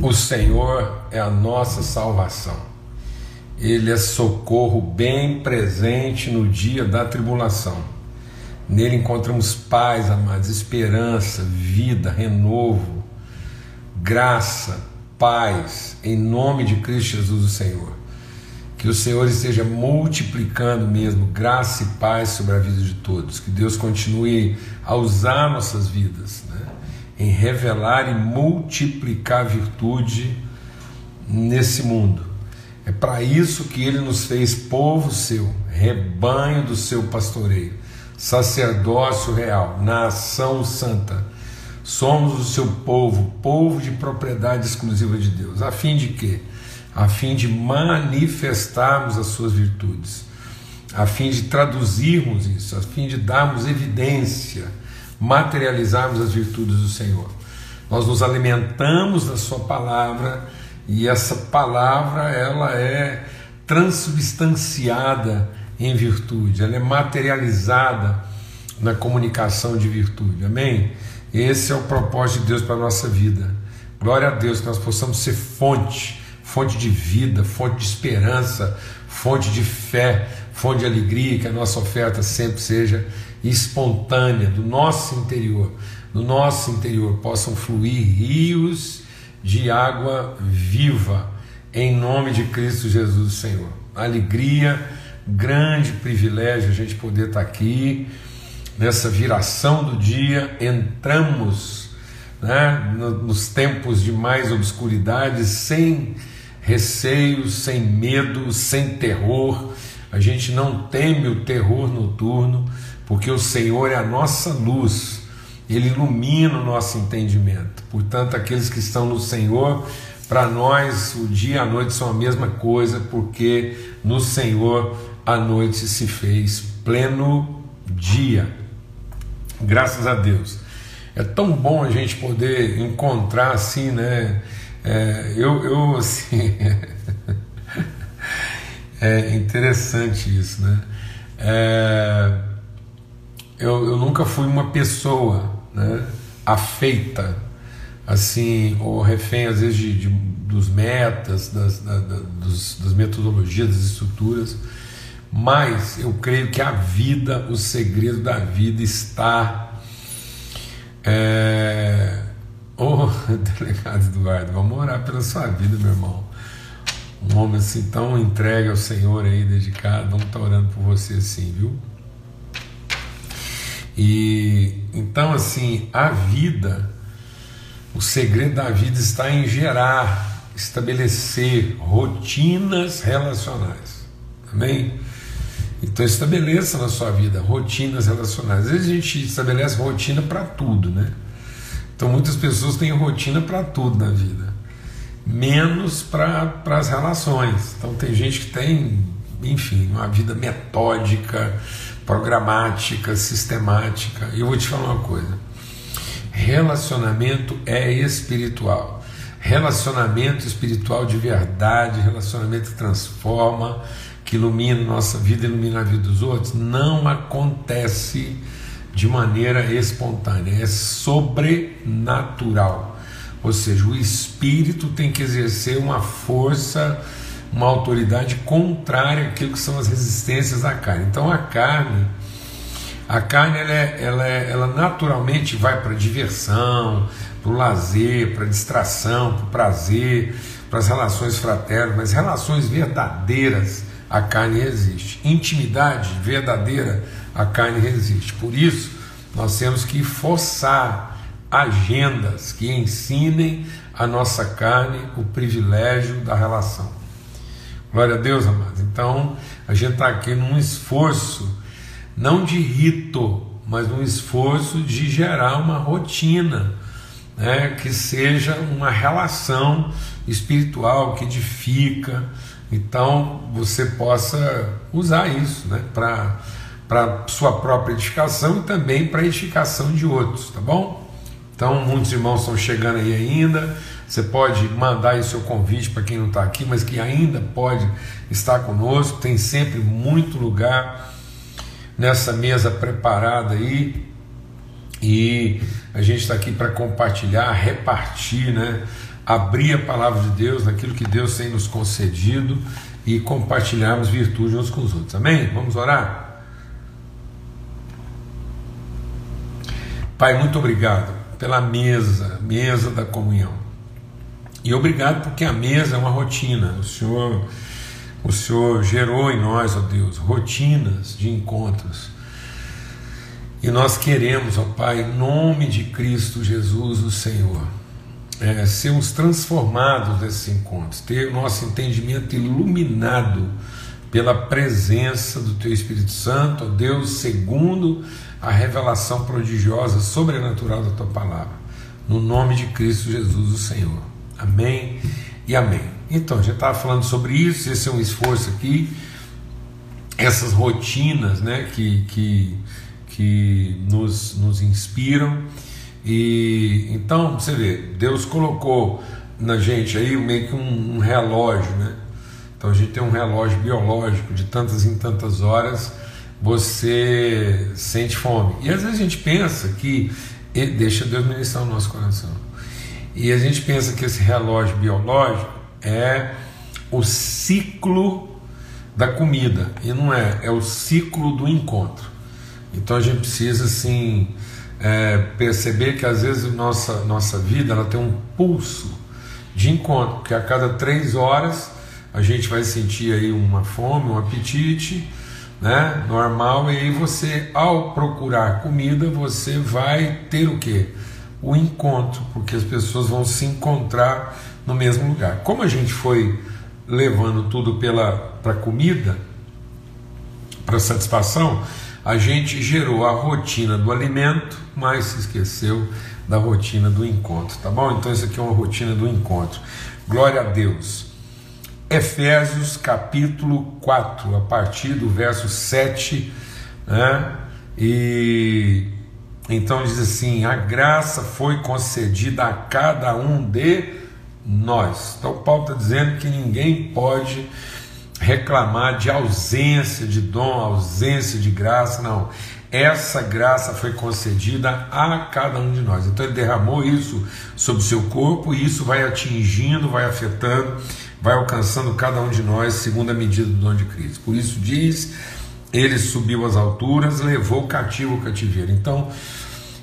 O Senhor é a nossa salvação. Ele é socorro bem presente no dia da tribulação. Nele encontramos paz, amados, esperança, vida, renovo, graça, paz, em nome de Cristo Jesus, o Senhor. Que o Senhor esteja multiplicando mesmo graça e paz sobre a vida de todos. Que Deus continue a usar nossas vidas né, em revelar e multiplicar virtude nesse mundo. É para isso que Ele nos fez povo seu, rebanho do seu pastoreio, sacerdócio real, nação santa. Somos o seu povo, povo de propriedade exclusiva de Deus, a fim de quê? a fim de manifestarmos as suas virtudes, a fim de traduzirmos isso, a fim de darmos evidência, materializarmos as virtudes do Senhor. Nós nos alimentamos da sua palavra e essa palavra ela é transubstanciada em virtude, ela é materializada na comunicação de virtude. Amém? Esse é o propósito de Deus para a nossa vida. Glória a Deus que nós possamos ser fonte fonte de vida, fonte de esperança, fonte de fé, fonte de alegria, que a nossa oferta sempre seja espontânea, do nosso interior, do nosso interior possam fluir rios de água viva, em nome de Cristo Jesus, Senhor. Alegria, grande privilégio a gente poder estar aqui nessa viração do dia, entramos né, nos tempos de mais obscuridade, sem receios, sem medo, sem terror. A gente não teme o terror noturno, porque o Senhor é a nossa luz, ele ilumina o nosso entendimento. Portanto, aqueles que estão no Senhor, para nós o dia e a noite são a mesma coisa, porque no Senhor a noite se fez pleno dia. Graças a Deus. É tão bom a gente poder encontrar assim, né? É, eu, eu, assim, é interessante isso, né? É, eu, eu nunca fui uma pessoa né, afeita, assim, ou refém, às vezes, de, de dos metas, das, da, da, dos, das metodologias, das estruturas, mas eu creio que a vida, o segredo da vida está. É, oh, delegado Eduardo, vamos orar pela sua vida, meu irmão. Um homem assim tão entregue ao Senhor aí, dedicado, vamos estar orando por você assim, viu? E então, assim, a vida, o segredo da vida está em gerar, estabelecer rotinas relacionais. Amém? Então estabeleça na sua vida rotinas relacionais. Às vezes a gente estabelece rotina para tudo, né? Então muitas pessoas têm rotina para tudo na vida, menos para as relações. Então tem gente que tem, enfim, uma vida metódica, programática, sistemática. E eu vou te falar uma coisa: relacionamento é espiritual. Relacionamento espiritual de verdade, relacionamento que transforma, que ilumina nossa vida, ilumina a vida dos outros, não acontece de maneira espontânea, é sobrenatural. Ou seja, o espírito tem que exercer uma força, uma autoridade contrária àquilo que são as resistências da carne. Então a carne, a carne ela, é, ela, é, ela naturalmente vai para diversão, para o lazer, para distração, para o prazer, para as relações fraternas, mas relações verdadeiras a carne existe. Intimidade verdadeira a carne resiste. Por isso, nós temos que forçar agendas que ensinem a nossa carne o privilégio da relação. Glória a Deus, amados. Então, a gente está aqui num esforço, não de rito, mas num esforço de gerar uma rotina, né, que seja uma relação espiritual que edifica. Então, você possa usar isso né, para sua própria edificação e também para a edificação de outros, tá bom? Então, muitos irmãos estão chegando aí ainda. Você pode mandar aí seu convite para quem não está aqui, mas que ainda pode estar conosco. Tem sempre muito lugar nessa mesa preparada aí. E a gente está aqui para compartilhar, repartir né, abrir a palavra de Deus naquilo que Deus tem nos concedido e compartilharmos virtude uns com os outros. Amém? Vamos orar? Pai, muito obrigado pela mesa, mesa da comunhão. E obrigado porque a mesa é uma rotina. O Senhor, o Senhor gerou em nós, ó Deus, rotinas de encontros. E nós queremos, ó Pai, em nome de Cristo Jesus, o Senhor, é, sermos transformados nesses encontros, ter o nosso entendimento iluminado pela presença do Teu Espírito Santo, ó Deus, segundo a revelação prodigiosa, sobrenatural da Tua palavra. No nome de Cristo Jesus, o Senhor. Amém e amém. Então, já estava falando sobre isso, esse é um esforço aqui, essas rotinas né, que, que, que nos, nos inspiram e então você vê, Deus colocou na gente aí meio que um, um, relógio, né? Então a gente tem um relógio biológico de tantas em tantas horas você sente fome. E às vezes a gente pensa que deixa Deus ministrar o nosso coração. E a gente pensa que esse relógio biológico é o ciclo da comida e não é, é o ciclo do encontro. Então a gente precisa assim é, perceber que às vezes nossa, nossa vida ela tem um pulso de encontro, que a cada três horas a gente vai sentir aí uma fome, um apetite, né, normal, e aí você, ao procurar comida, você vai ter o que? O encontro, porque as pessoas vão se encontrar no mesmo lugar. Como a gente foi levando tudo para comida, para satisfação, a gente gerou a rotina do alimento, mas se esqueceu da rotina do encontro, tá bom? Então isso aqui é uma rotina do encontro. Glória a Deus. Efésios capítulo 4, a partir do verso 7, né? E então diz assim: a graça foi concedida a cada um de nós. Então Paulo está dizendo que ninguém pode reclamar de ausência de dom, ausência de graça, não. Essa graça foi concedida a cada um de nós. Então ele derramou isso sobre o seu corpo e isso vai atingindo, vai afetando, vai alcançando cada um de nós segundo a medida do dom de Cristo. Por isso diz, ele subiu às alturas, levou cativo o cativeiro. Então,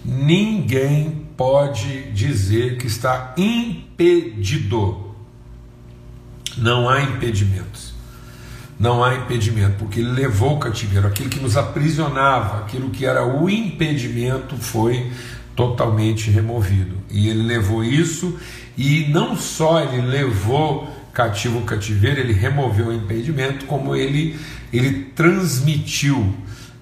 ninguém pode dizer que está impedido. Não há impedimentos não há impedimento, porque ele levou o cativeiro, aquilo que nos aprisionava, aquilo que era o impedimento foi totalmente removido. E ele levou isso, e não só ele levou cativo o cativeiro, ele removeu o impedimento, como ele, ele transmitiu,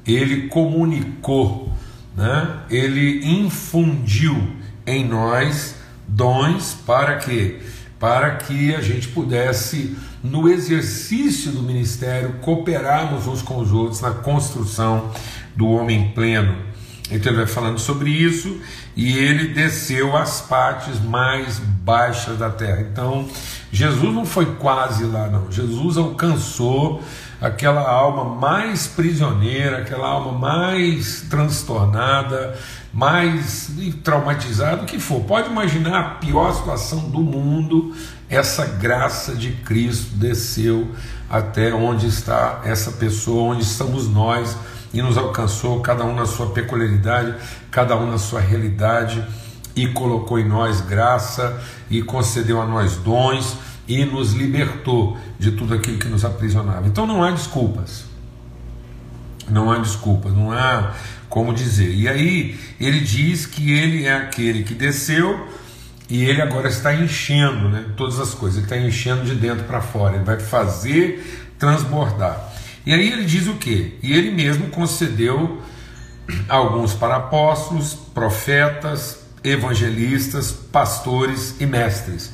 ele comunicou, né? ele infundiu em nós dons para que para que a gente pudesse no exercício do ministério, cooperarmos uns com os outros na construção do homem pleno. Então ele vai falando sobre isso e ele desceu às partes mais baixas da terra. Então Jesus não foi quase lá, não. Jesus alcançou aquela alma mais prisioneira, aquela alma mais transtornada, mais traumatizada, o que for. Pode imaginar a pior situação do mundo, essa graça de Cristo desceu até onde está essa pessoa, onde estamos nós, e nos alcançou, cada um na sua peculiaridade, cada um na sua realidade, e colocou em nós graça, e concedeu a nós dons, e nos libertou de tudo aquilo que nos aprisionava. Então não há desculpas. Não há desculpas, não há como dizer. E aí ele diz que ele é aquele que desceu e ele agora está enchendo né, todas as coisas, ele está enchendo de dentro para fora, ele vai fazer transbordar. E aí ele diz o que? E ele mesmo concedeu alguns para apóstolos, profetas, evangelistas, pastores e mestres,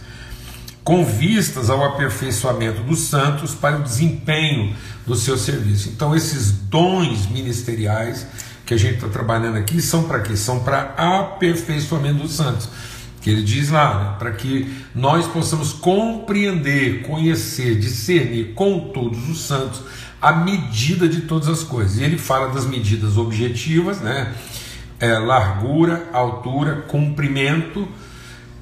com vistas ao aperfeiçoamento dos santos para o desempenho do seu serviço. Então, esses dons ministeriais que a gente está trabalhando aqui são para quê? São para aperfeiçoamento dos santos que ele diz lá, né, para que nós possamos compreender, conhecer, discernir com todos os santos a medida de todas as coisas. E ele fala das medidas objetivas, né? É, largura, altura, comprimento.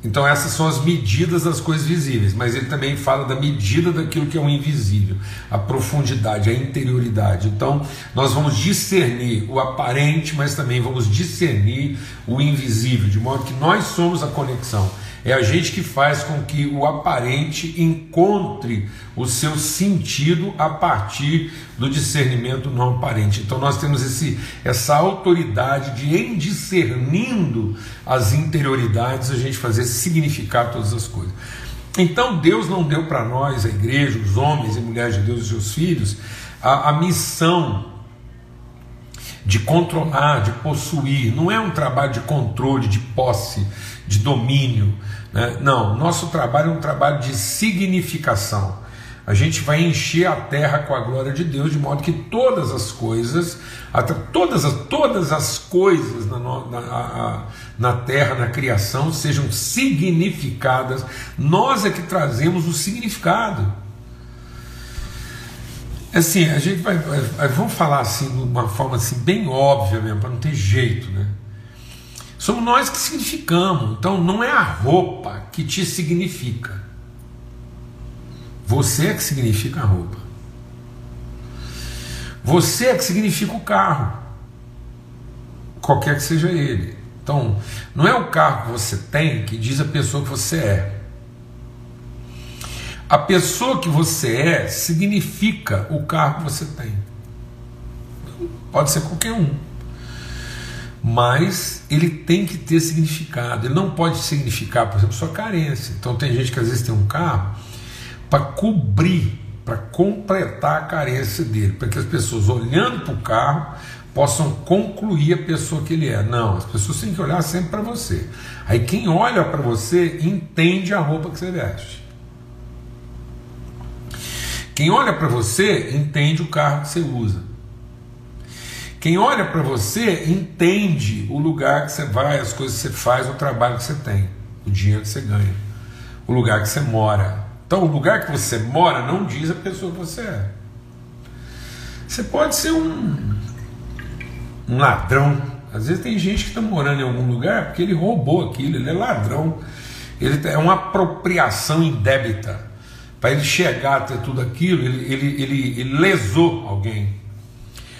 Então, essas são as medidas das coisas visíveis, mas ele também fala da medida daquilo que é o invisível, a profundidade, a interioridade. Então, nós vamos discernir o aparente, mas também vamos discernir o invisível, de modo que nós somos a conexão. É a gente que faz com que o aparente encontre o seu sentido a partir do discernimento não aparente. Então nós temos esse, essa autoridade de, em discernindo as interioridades, a gente fazer significar todas as coisas. Então Deus não deu para nós, a igreja, os homens e mulheres de Deus e seus filhos, a, a missão de controlar, de possuir. Não é um trabalho de controle, de posse, de domínio. Né? Não, nosso trabalho é um trabalho de significação. A gente vai encher a terra com a glória de Deus, de modo que todas as coisas, todas as, todas as coisas na, na, na terra, na criação, sejam significadas. Nós é que trazemos o significado. Assim, a gente vai, vai, vamos falar assim de uma forma assim bem óbvia mesmo, para não ter jeito, né? Somos nós que significamos. Então não é a roupa que te significa. Você é que significa a roupa. Você é que significa o carro. Qualquer que seja ele. Então, não é o carro que você tem que diz a pessoa que você é. A pessoa que você é significa o carro que você tem. Pode ser qualquer um mas ele tem que ter significado. Ele não pode significar, por exemplo, sua carência. Então tem gente que às vezes tem um carro para cobrir, para completar a carência dele, para que as pessoas olhando para o carro possam concluir a pessoa que ele é. Não, as pessoas têm que olhar sempre para você. Aí quem olha para você entende a roupa que você veste. Quem olha para você entende o carro que você usa. Quem olha para você entende o lugar que você vai, as coisas que você faz, o trabalho que você tem, o dinheiro que você ganha, o lugar que você mora. Então, o lugar que você mora não diz a pessoa que você é. Você pode ser um, um ladrão. Às vezes tem gente que está morando em algum lugar porque ele roubou aquilo, ele é ladrão. Ele é uma apropriação indébita. Para ele chegar a ter tudo aquilo, ele, ele, ele, ele lesou alguém.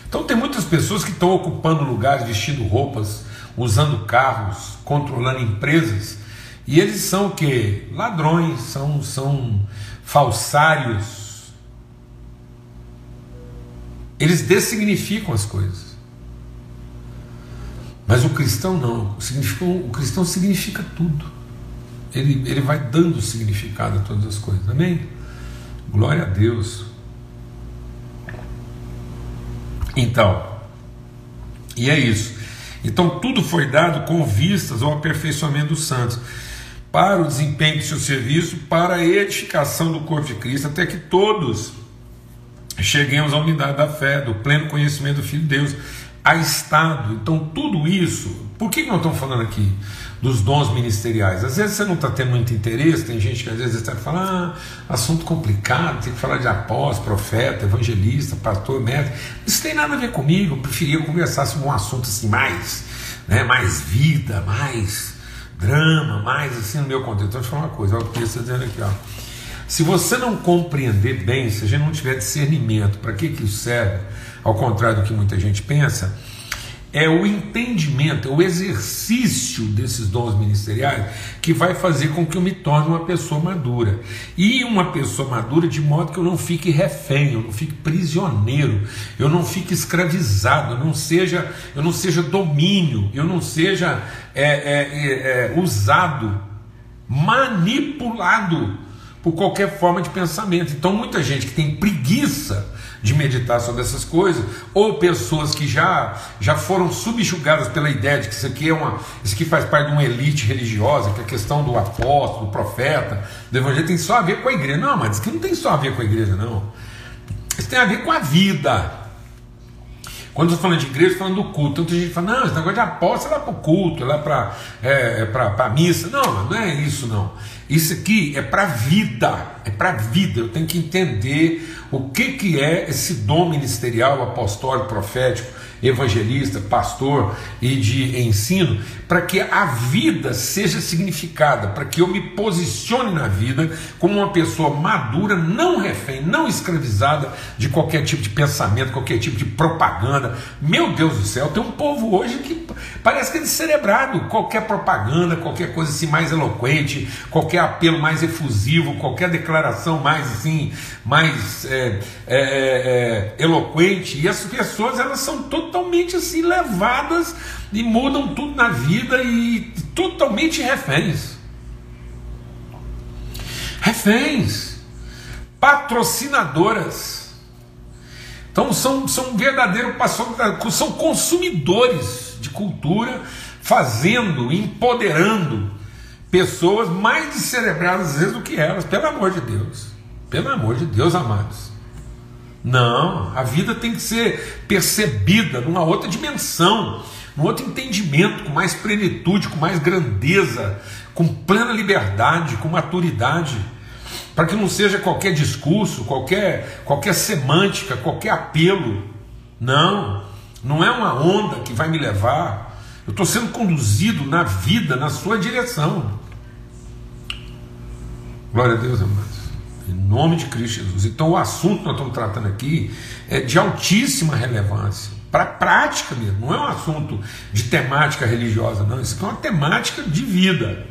Então tem muitas pessoas que estão ocupando lugares, vestindo roupas, usando carros, controlando empresas, e eles são o que? Ladrões, são, são falsários. Eles dessignificam as coisas. Mas o cristão não. O, o cristão significa tudo. Ele, ele vai dando significado a todas as coisas. Amém? Glória a Deus. Então, e é isso. Então, tudo foi dado com vistas ao aperfeiçoamento dos santos, para o desempenho do seu serviço, para a edificação do corpo de Cristo, até que todos cheguemos à unidade da fé, do pleno conhecimento do Filho de Deus, a estado. Então, tudo isso, por que nós estamos falando aqui? Dos dons ministeriais. Às vezes você não está tendo muito interesse, tem gente que às vezes está falando, ah, assunto complicado, tem que falar de apóstolo, profeta, evangelista, pastor, mestre. Isso tem nada a ver comigo, eu preferia conversar sobre um assunto assim mais, né, mais vida, mais drama, mais assim no meu contexto. Então, deixa eu falar uma coisa, olha o que está dizendo aqui, ó. Se você não compreender bem, se a gente não tiver discernimento para que, que isso serve, ao contrário do que muita gente pensa, é o entendimento, é o exercício desses dons ministeriais que vai fazer com que eu me torne uma pessoa madura. E uma pessoa madura de modo que eu não fique refém, eu não fique prisioneiro, eu não fique escravizado, eu não seja, eu não seja domínio, eu não seja é, é, é, é usado, manipulado por qualquer forma de pensamento. Então muita gente que tem preguiça de meditar sobre essas coisas, ou pessoas que já, já foram subjugadas pela ideia de que isso aqui é uma, isso aqui faz parte de uma elite religiosa, que a questão do apóstolo, do profeta, do evangelho tem só a ver com a igreja. Não, mas isso aqui não tem só a ver com a igreja, não. Isso tem a ver com a vida. Quando eu estou falando de igreja, estou falando do culto. Então tem gente fala, não, esse negócio de apóstolo é lá para o culto, é lá para é, é a missa. Não, não é isso não. Isso aqui é para a vida, é para a vida. Eu tenho que entender o que, que é esse dom ministerial, apostólico, profético, evangelista, pastor e de ensino, para que a vida seja significada, para que eu me posicione na vida como uma pessoa madura, não refém, não escravizada de qualquer tipo de pensamento, qualquer tipo de propaganda. Meu Deus do céu, tem um povo hoje que parece que é descerebrado, qualquer propaganda, qualquer coisa assim mais eloquente, qualquer apelo mais efusivo, qualquer declaração mais assim, mais é, é, é, é eloquente, e as pessoas elas são totalmente assim levadas e mudam tudo na vida e totalmente reféns. Reféns, patrocinadoras. Então são, são verdadeiros são consumidores de cultura, fazendo, empoderando pessoas mais descerebradas às vezes do que elas, pelo amor de Deus. Pelo amor de Deus, amados. Não, a vida tem que ser percebida numa outra dimensão, num outro entendimento, com mais plenitude, com mais grandeza, com plena liberdade, com maturidade, para que não seja qualquer discurso, qualquer, qualquer semântica, qualquer apelo. Não, não é uma onda que vai me levar. Eu estou sendo conduzido na vida, na sua direção. Glória a Deus, amados. Em nome de Cristo Jesus. Então, o assunto que nós estamos tratando aqui é de altíssima relevância. Para a prática mesmo, não é um assunto de temática religiosa, não. Isso é uma temática de vida.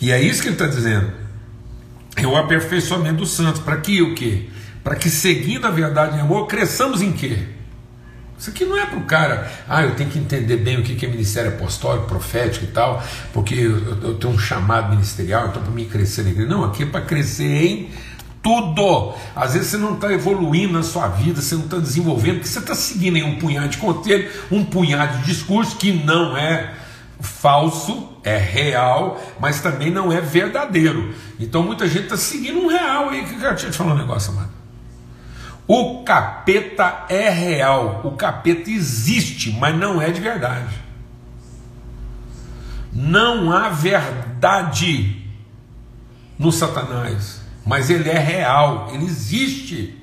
E é isso que ele está dizendo. É o aperfeiçoamento dos santos. Para que o quê? Para que, seguindo a verdade em amor, cresçamos em quê? Isso aqui não é para o cara, ah, eu tenho que entender bem o que é ministério apostólico, profético e tal, porque eu, eu tenho um chamado ministerial, então para mim crescer na igreja. Não, aqui é para crescer em tudo. Às vezes você não está evoluindo na sua vida, você não está desenvolvendo, porque você está seguindo em um punhado de conselho, um punhado de discurso que não é falso, é real, mas também não é verdadeiro. Então muita gente está seguindo um real aí. Que eu quero te falar um negócio, mano. O capeta é real, o capeta existe, mas não é de verdade. Não há verdade no Satanás, mas ele é real, ele existe.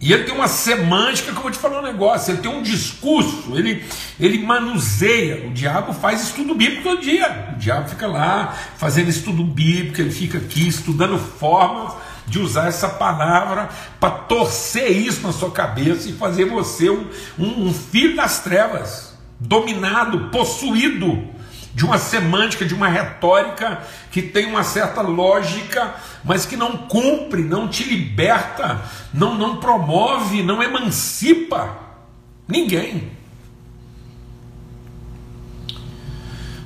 E ele tem uma semântica, como eu te falei um negócio, ele tem um discurso, ele, ele manuseia. O diabo faz estudo bíblico todo dia. O diabo fica lá fazendo estudo bíblico, ele fica aqui estudando formas de usar essa palavra para torcer isso na sua cabeça e fazer você um, um, um filho das trevas, dominado, possuído de uma semântica, de uma retórica que tem uma certa lógica, mas que não cumpre, não te liberta, não, não promove, não emancipa ninguém.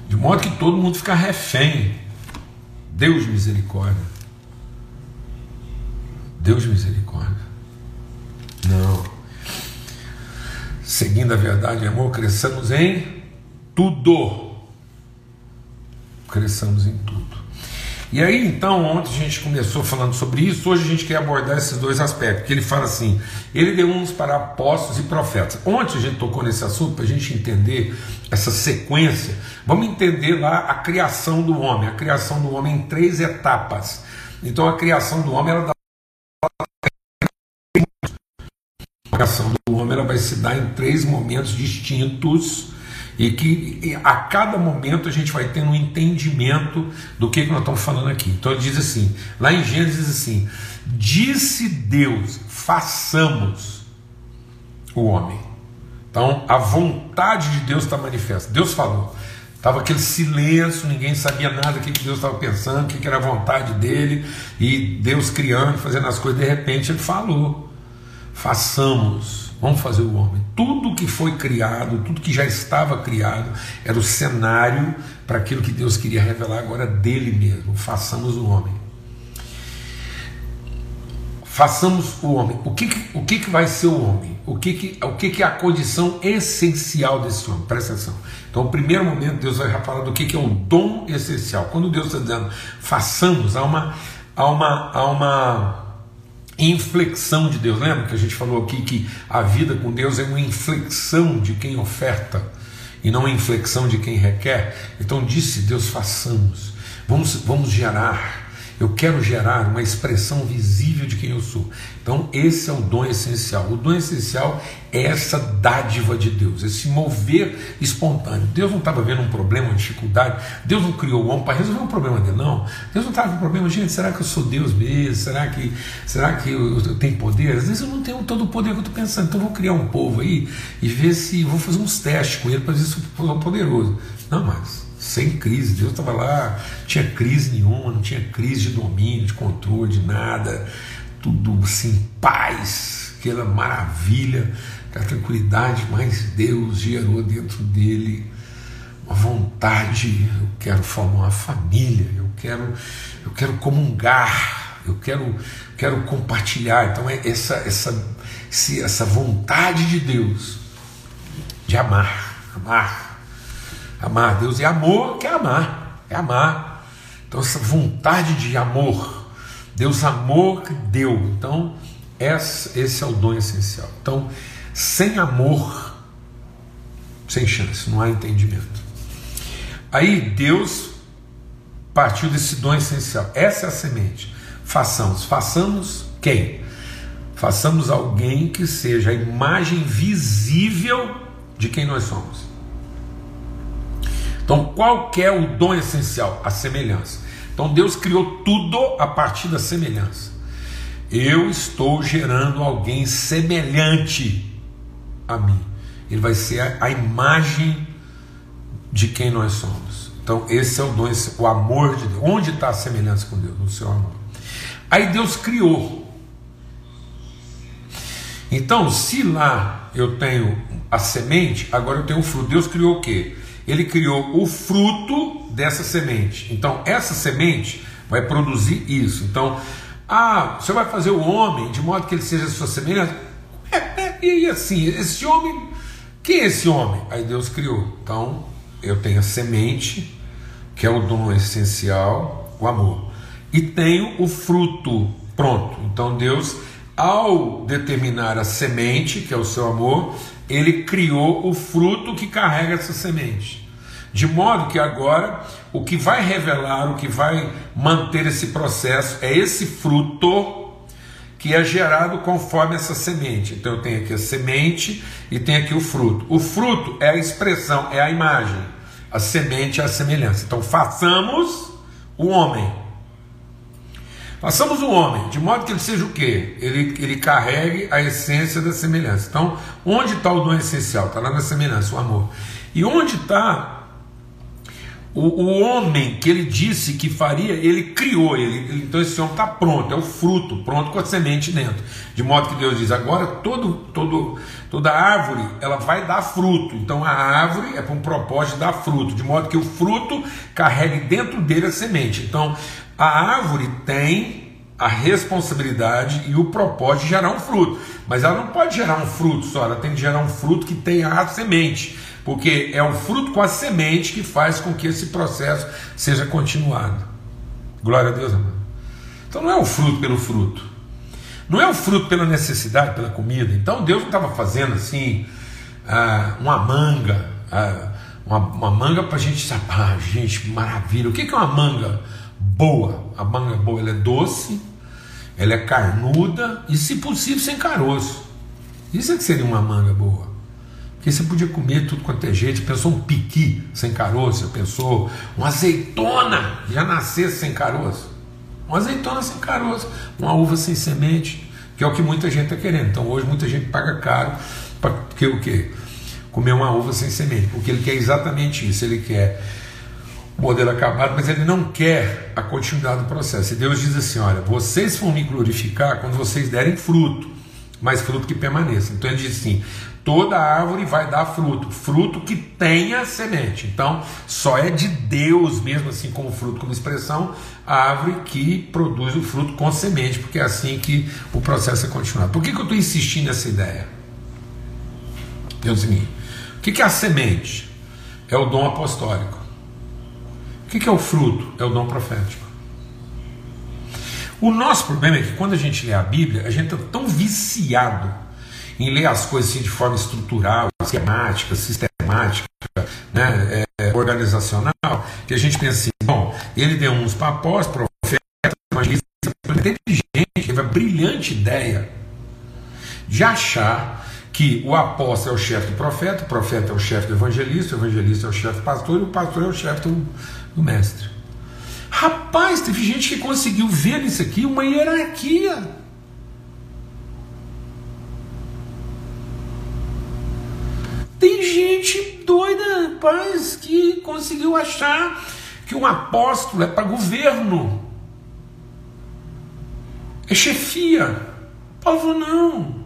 De modo que todo mundo fica refém. Deus misericórdia. Deus de misericórdia. Não. Seguindo a verdade e amor, cresçamos em tudo. Cresçamos em tudo. E aí, então, ontem a gente começou falando sobre isso, hoje a gente quer abordar esses dois aspectos, que ele fala assim, ele deu uns para apóstolos e profetas. Ontem a gente tocou nesse assunto para a gente entender essa sequência. Vamos entender lá a criação do homem, a criação do homem em três etapas. Então a criação do homem ela dá criação do homem ela vai se dar em três momentos distintos e que a cada momento a gente vai ter um entendimento do que, que nós estamos falando aqui. Então ele diz assim, lá em Gênesis assim: disse Deus, façamos o homem. Então a vontade de Deus está manifesta. Deus falou. Estava aquele silêncio, ninguém sabia nada o que Deus estava pensando, o que era a vontade dele, e Deus criando, fazendo as coisas, de repente ele falou façamos, vamos fazer o homem. Tudo que foi criado, tudo que já estava criado, era o cenário para aquilo que Deus queria revelar agora dele mesmo. Façamos o homem. Façamos o homem. O que, o que, que vai ser o homem? O que, que, o que, que é a condição essencial desse homem? Presta atenção. Então, no primeiro momento, Deus vai falar do que, que é o dom essencial. Quando Deus está dizendo façamos, há uma, há uma, há uma inflexão de Deus. Lembra que a gente falou aqui que a vida com Deus é uma inflexão de quem oferta e não uma inflexão de quem requer? Então disse Deus: façamos, vamos, vamos gerar. Eu quero gerar uma expressão visível de quem eu sou. Então, esse é o dom essencial. O dom essencial é essa dádiva de Deus, esse mover espontâneo. Deus não estava vendo um problema, uma dificuldade, Deus não criou o homem para resolver um problema dele, não. Deus não estava com problema, gente, será que eu sou Deus mesmo? Será que, será que eu, eu tenho poder? Às vezes eu não tenho todo o poder que eu estou pensando, então vou criar um povo aí e ver se vou fazer uns testes com ele para ver se eu sou poderoso. Não, mas sem crise. Deus estava lá, tinha crise nenhuma, não tinha crise de domínio, de controle, de nada. Tudo assim, paz, aquela maravilha, aquela tranquilidade, mas Deus gerou dentro dele uma vontade. Eu quero formar uma família, eu quero, eu quero comungar, eu quero, quero compartilhar. Então é essa, essa, essa vontade de Deus de amar, amar Amar Deus é amor, que é amar, é amar. Então, essa vontade de amor, Deus amor que deu. Então, esse é o dom essencial. Então, sem amor, sem chance, não há entendimento. Aí Deus partiu desse dom essencial. Essa é a semente. Façamos. Façamos quem? Façamos alguém que seja a imagem visível de quem nós somos. Então, qual é o dom essencial? A semelhança. Então, Deus criou tudo a partir da semelhança. Eu estou gerando alguém semelhante a mim. Ele vai ser a, a imagem de quem nós somos. Então, esse é o dom, esse, o amor de Deus. Onde está a semelhança com Deus? No seu amor. Aí Deus criou. Então, se lá eu tenho a semente, agora eu tenho o fruto. Deus criou o quê? Ele criou o fruto dessa semente. Então, essa semente vai produzir isso. Então, ah, você vai fazer o homem de modo que ele seja sua semelhança. É, é, e assim, esse homem, quem é esse homem? Aí Deus criou. Então, eu tenho a semente, que é o dom essencial, o amor. E tenho o fruto pronto. Então, Deus, ao determinar a semente, que é o seu amor, ele criou o fruto que carrega essa semente. De modo que agora o que vai revelar, o que vai manter esse processo é esse fruto que é gerado conforme essa semente. Então eu tenho aqui a semente e tenho aqui o fruto. O fruto é a expressão, é a imagem. A semente é a semelhança. Então façamos o homem Façamos o homem, de modo que ele seja o quê? Ele, ele carregue a essência da semelhança. Então, onde está o dom essencial? Está lá na semelhança, o amor. E onde está o, o, homem que ele disse que faria, ele criou ele. Então esse homem está pronto, é o fruto, pronto com a semente dentro. De modo que Deus diz: agora todo, todo, toda árvore ela vai dar fruto. Então a árvore é para um propósito dar fruto, de modo que o fruto carregue dentro dele a semente. Então a árvore tem a responsabilidade e o propósito de gerar um fruto, mas ela não pode gerar um fruto só, ela tem que gerar um fruto que tenha a semente, porque é o fruto com a semente que faz com que esse processo seja continuado. Glória a Deus, amado. Então não é o fruto pelo fruto, não é o fruto pela necessidade, pela comida. Então Deus não estava fazendo assim ah, uma manga, ah, uma, uma, manga para a gente, ah, gente, maravilha. O que é uma manga? boa. A manga boa ela é doce, ela é carnuda e, se possível, sem caroço. Isso é que seria uma manga boa. Porque você podia comer tudo quanto é jeito. Pensou um piqui sem caroço, pensou uma azeitona já nascesse sem caroço. Uma azeitona sem caroço, uma uva sem semente, que é o que muita gente está querendo. Então hoje muita gente paga caro para que o quê? Comer uma uva sem semente, porque ele quer exatamente isso. Ele quer modelo acabado, mas ele não quer a continuidade do processo. E Deus diz assim: olha, vocês vão me glorificar quando vocês derem fruto, mas fruto que permaneça. Então ele diz assim: toda árvore vai dar fruto, fruto que tenha semente. Então, só é de Deus mesmo, assim como fruto, como expressão, a árvore que produz o fruto com semente, porque é assim que o processo é continuado. Por que, que eu estou insistindo nessa ideia? É o seguinte: o que, que é a semente? É o dom apostólico. O que é o fruto? É o dom profético. O nosso problema é que quando a gente lê a Bíblia, a gente está tão viciado em ler as coisas assim de forma estrutural, esquemática, sistemática, né, é, organizacional, que a gente pensa assim: bom, ele deu uns para apóstolos, profetas, inteligente, teve a brilhante ideia de achar que o apóstolo é o chefe do profeta, o profeta é o chefe do evangelista, o evangelista é o chefe do pastor e o pastor é o chefe do, do mestre. Rapaz, teve gente que conseguiu ver nisso aqui uma hierarquia. Tem gente doida, rapaz, que conseguiu achar que um apóstolo é para governo, é chefia. Paulo não,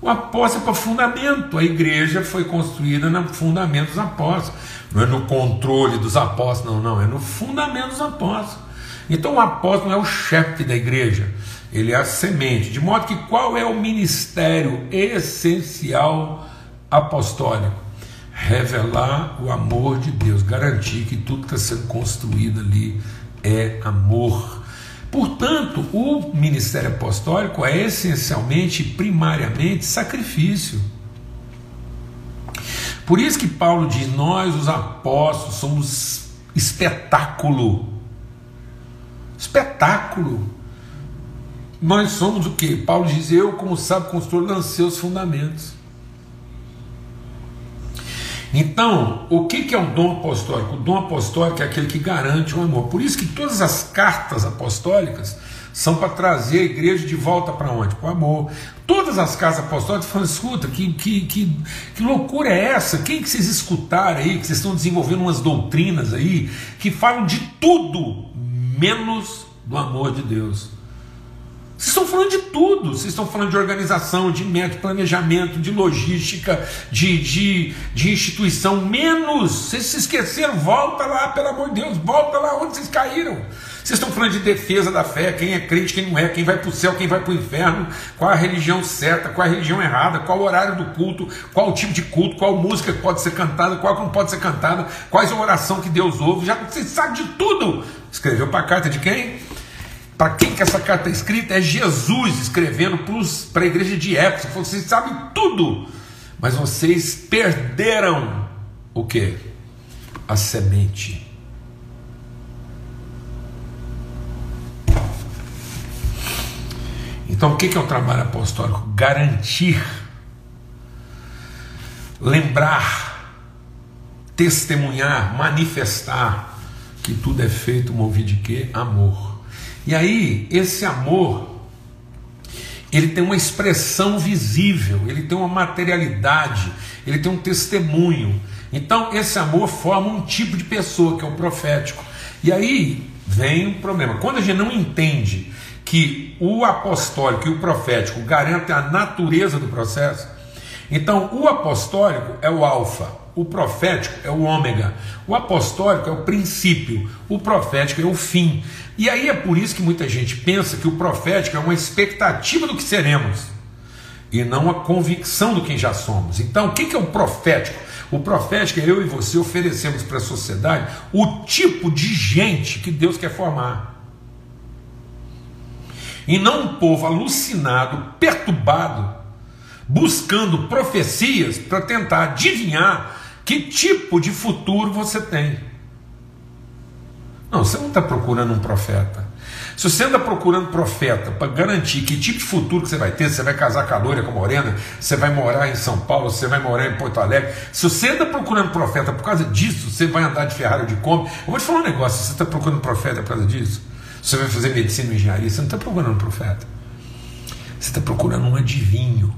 o apóstolo é para fundamento. A igreja foi construída no fundamento dos apóstolos. Não é no controle dos apóstolos, não, não, é no fundamento dos apóstolos. Então o apóstolo é o chefe da igreja, ele é a semente. De modo que qual é o ministério essencial apostólico? Revelar o amor de Deus, garantir que tudo que está sendo construído ali é amor. Portanto, o ministério apostólico é essencialmente, primariamente, sacrifício. Por isso que Paulo diz: nós, os apóstolos, somos espetáculo. Espetáculo. Nós somos o que? Paulo diz: eu, como sabe, construtor, lancei os fundamentos. Então, o que é o dom apostólico? O dom apostólico é aquele que garante o amor. Por isso que todas as cartas apostólicas são para trazer a igreja de volta para onde? Para o amor. Todas as cartas apostólicas falam, escuta, que, que, que, que loucura é essa? Quem que vocês escutaram aí, que vocês estão desenvolvendo umas doutrinas aí, que falam de tudo, menos do amor de Deus. Vocês estão falando de tudo, vocês estão falando de organização, de método, planejamento, de logística, de, de, de instituição, menos. Vocês se esqueceram, volta lá, pelo amor de Deus, volta lá onde vocês caíram. Vocês estão falando de defesa da fé, quem é crente, quem não é, quem vai para o céu, quem vai para o inferno, qual a religião certa, qual a religião errada, qual o horário do culto, qual o tipo de culto, qual música que pode ser cantada, qual que não pode ser cantada, quais a oração que Deus ouve, já vocês sabem de tudo. Escreveu para a carta de quem? Para quem que essa carta é escrita? É Jesus escrevendo para a igreja de Éfeso. Vocês sabem tudo, mas vocês perderam o que? A semente. Então, o que é o trabalho apostólico? Garantir, lembrar, testemunhar, manifestar que tudo é feito movido de quê? Amor. E aí, esse amor, ele tem uma expressão visível, ele tem uma materialidade, ele tem um testemunho. Então, esse amor forma um tipo de pessoa, que é o profético. E aí vem o problema. Quando a gente não entende que o apostólico e o profético garantem a natureza do processo, então o apostólico é o alfa, o profético é o ômega, o apostólico é o princípio, o profético é o fim. E aí é por isso que muita gente pensa que o profético é uma expectativa do que seremos e não a convicção do quem já somos. Então, o que é o profético? O profético é eu e você oferecemos para a sociedade o tipo de gente que Deus quer formar. E não um povo alucinado, perturbado, buscando profecias para tentar adivinhar que tipo de futuro você tem. Não, você não está procurando um profeta. Se você anda procurando profeta para garantir que tipo de futuro que você vai ter, você vai casar com a loira, com a morena, você vai morar em São Paulo, você vai morar em Porto Alegre. Se você anda procurando profeta por causa disso, você vai andar de Ferrari de Kombi. Eu vou te falar um negócio: você está procurando profeta por causa disso, você vai fazer medicina e engenharia, você não está procurando um profeta. Você está procurando um adivinho,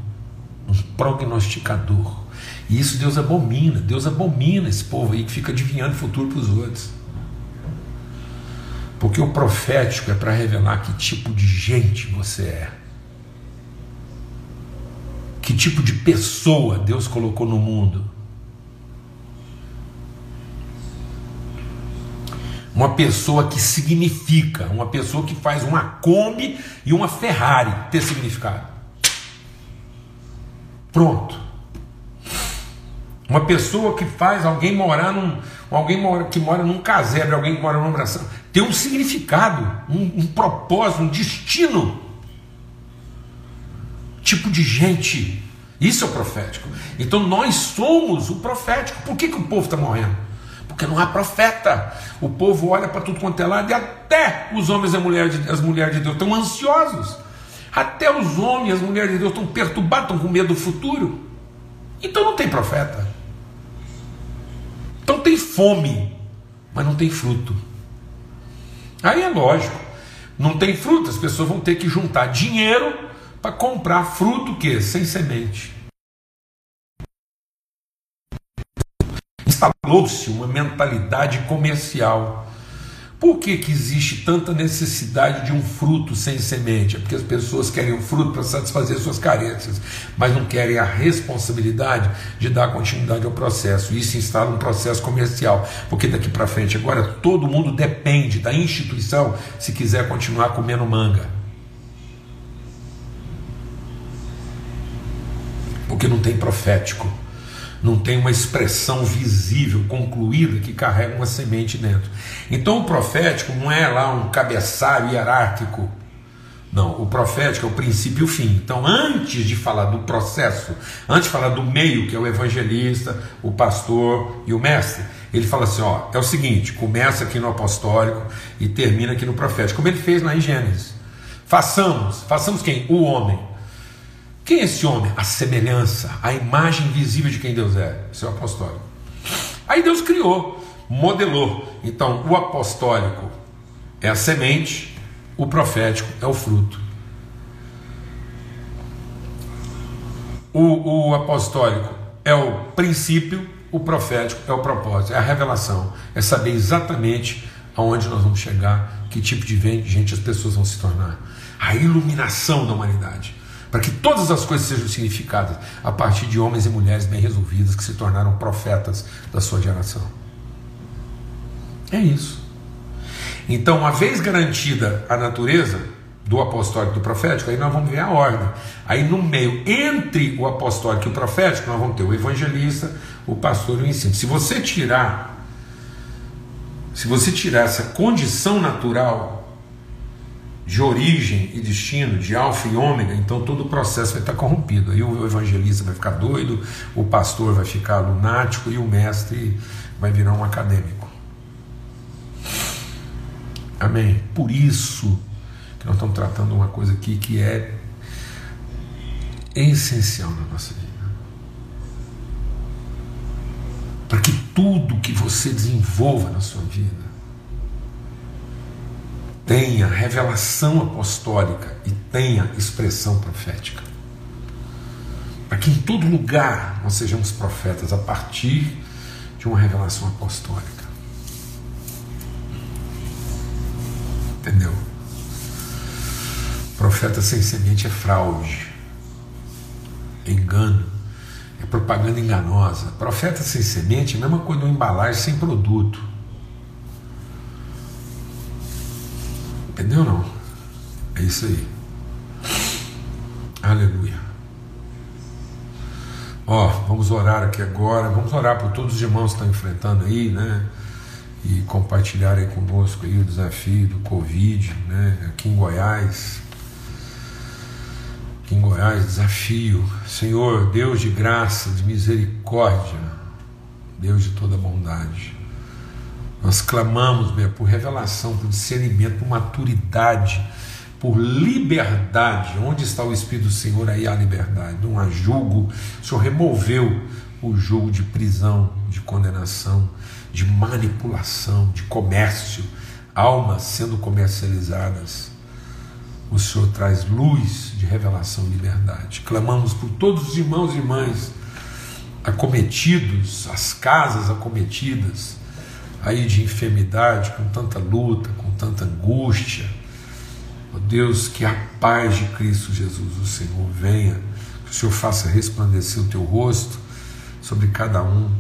um prognosticador. E isso Deus abomina. Deus abomina esse povo aí que fica adivinhando o futuro para os outros. Porque o profético é para revelar que tipo de gente você é. Que tipo de pessoa Deus colocou no mundo. Uma pessoa que significa, uma pessoa que faz uma Kombi e uma Ferrari ter significado. Pronto. Uma pessoa que faz alguém morar num. Alguém mora, que mora num casebre, alguém que mora numa oração tem um significado, um, um propósito, um destino. Tipo de gente. Isso é o profético. Então nós somos o profético. Por que, que o povo está morrendo? Porque não há profeta. O povo olha para tudo quanto é lado e até os homens e as mulheres de, as mulheres de Deus estão ansiosos. Até os homens e as mulheres de Deus estão perturbados, estão com medo do futuro. Então não tem profeta. Então tem fome, mas não tem fruto. Aí é lógico, não tem fruto, as pessoas vão ter que juntar dinheiro para comprar fruto que sem semente. Instalou-se uma mentalidade comercial por que, que existe tanta necessidade de um fruto sem semente? É porque as pessoas querem um fruto para satisfazer suas carências, mas não querem a responsabilidade de dar continuidade ao processo. Isso instala um processo comercial, porque daqui para frente agora todo mundo depende da instituição se quiser continuar comendo manga. Porque não tem profético não tem uma expressão visível, concluída, que carrega uma semente dentro. Então o profético não é lá um cabeçalho hierárquico. Não, o profético é o princípio e o fim. Então, antes de falar do processo, antes de falar do meio, que é o evangelista, o pastor e o mestre, ele fala assim: ó, é o seguinte, começa aqui no apostólico e termina aqui no profético, como ele fez na Gênesis. Façamos, façamos quem? O homem quem é esse homem? A semelhança, a imagem visível de quem Deus é, seu apostólico. Aí Deus criou, modelou. Então, o apostólico é a semente, o profético é o fruto. O, o apostólico é o princípio, o profético é o propósito, é a revelação, é saber exatamente aonde nós vamos chegar, que tipo de gente as pessoas vão se tornar. A iluminação da humanidade para que todas as coisas sejam significadas a partir de homens e mulheres bem resolvidos que se tornaram profetas da sua geração. É isso. Então, uma vez garantida a natureza do apostólico e do profético, aí nós vamos ver a ordem. Aí no meio, entre o apostólico e o profético, nós vamos ter o evangelista, o pastor e o ensino. Se você tirar, se você tirar essa condição natural de origem e destino, de alfa e ômega, então todo o processo vai estar corrompido. Aí o evangelista vai ficar doido, o pastor vai ficar lunático e o mestre vai virar um acadêmico. Amém? Por isso que nós estamos tratando uma coisa aqui que é essencial na nossa vida. Para que tudo que você desenvolva na sua vida tenha revelação apostólica e tenha expressão profética. Para que em todo lugar nós sejamos profetas a partir de uma revelação apostólica. Entendeu? Profeta sem semente é fraude, é engano, é propaganda enganosa. Profeta sem semente é a mesma coisa de uma embalagem sem produto. Entendeu não? É isso aí. Aleluia. Ó, vamos orar aqui agora. Vamos orar por todos os irmãos que estão enfrentando aí, né? E compartilhar aí conosco aí o desafio do Covid, né? Aqui em Goiás. Aqui em Goiás, desafio. Senhor, Deus de graça, de misericórdia, Deus de toda bondade. Nós clamamos, meu, por revelação, por discernimento, por maturidade, por liberdade. Onde está o Espírito do Senhor? Aí há liberdade. Não há julgo. O Senhor removeu o julgo de prisão, de condenação, de manipulação, de comércio, almas sendo comercializadas. O Senhor traz luz de revelação e liberdade. Clamamos por todos os irmãos e irmãs acometidos, as casas acometidas aí de enfermidade, com tanta luta, com tanta angústia. Ó Deus, que a paz de Cristo Jesus, o Senhor, venha, que o Senhor faça resplandecer o teu rosto sobre cada um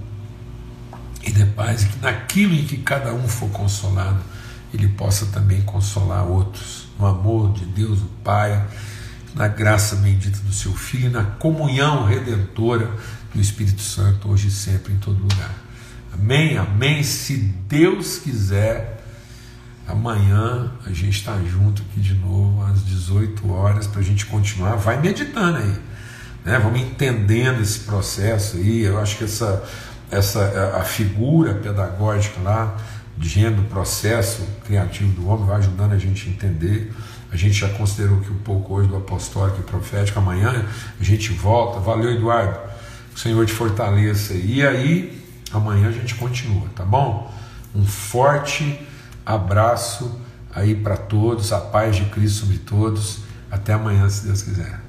e dê paz, e que naquilo em que cada um for consolado, ele possa também consolar outros, no amor de Deus, o Pai, na graça bendita do seu Filho e na comunhão redentora do Espírito Santo, hoje e sempre, em todo lugar. Amém, amém. Se Deus quiser, amanhã a gente está junto aqui de novo às 18 horas para a gente continuar. Vai meditando aí, né? Vamos entendendo esse processo aí. Eu acho que essa essa a figura pedagógica lá, dizendo o processo criativo do homem, vai ajudando a gente a entender. A gente já considerou que um pouco hoje do apostólico e profético, amanhã a gente volta. Valeu, Eduardo. O Senhor te fortaleça. E aí, amanhã a gente continua, tá bom? Um forte abraço aí para todos, a paz de Cristo sobre todos. Até amanhã, se Deus quiser.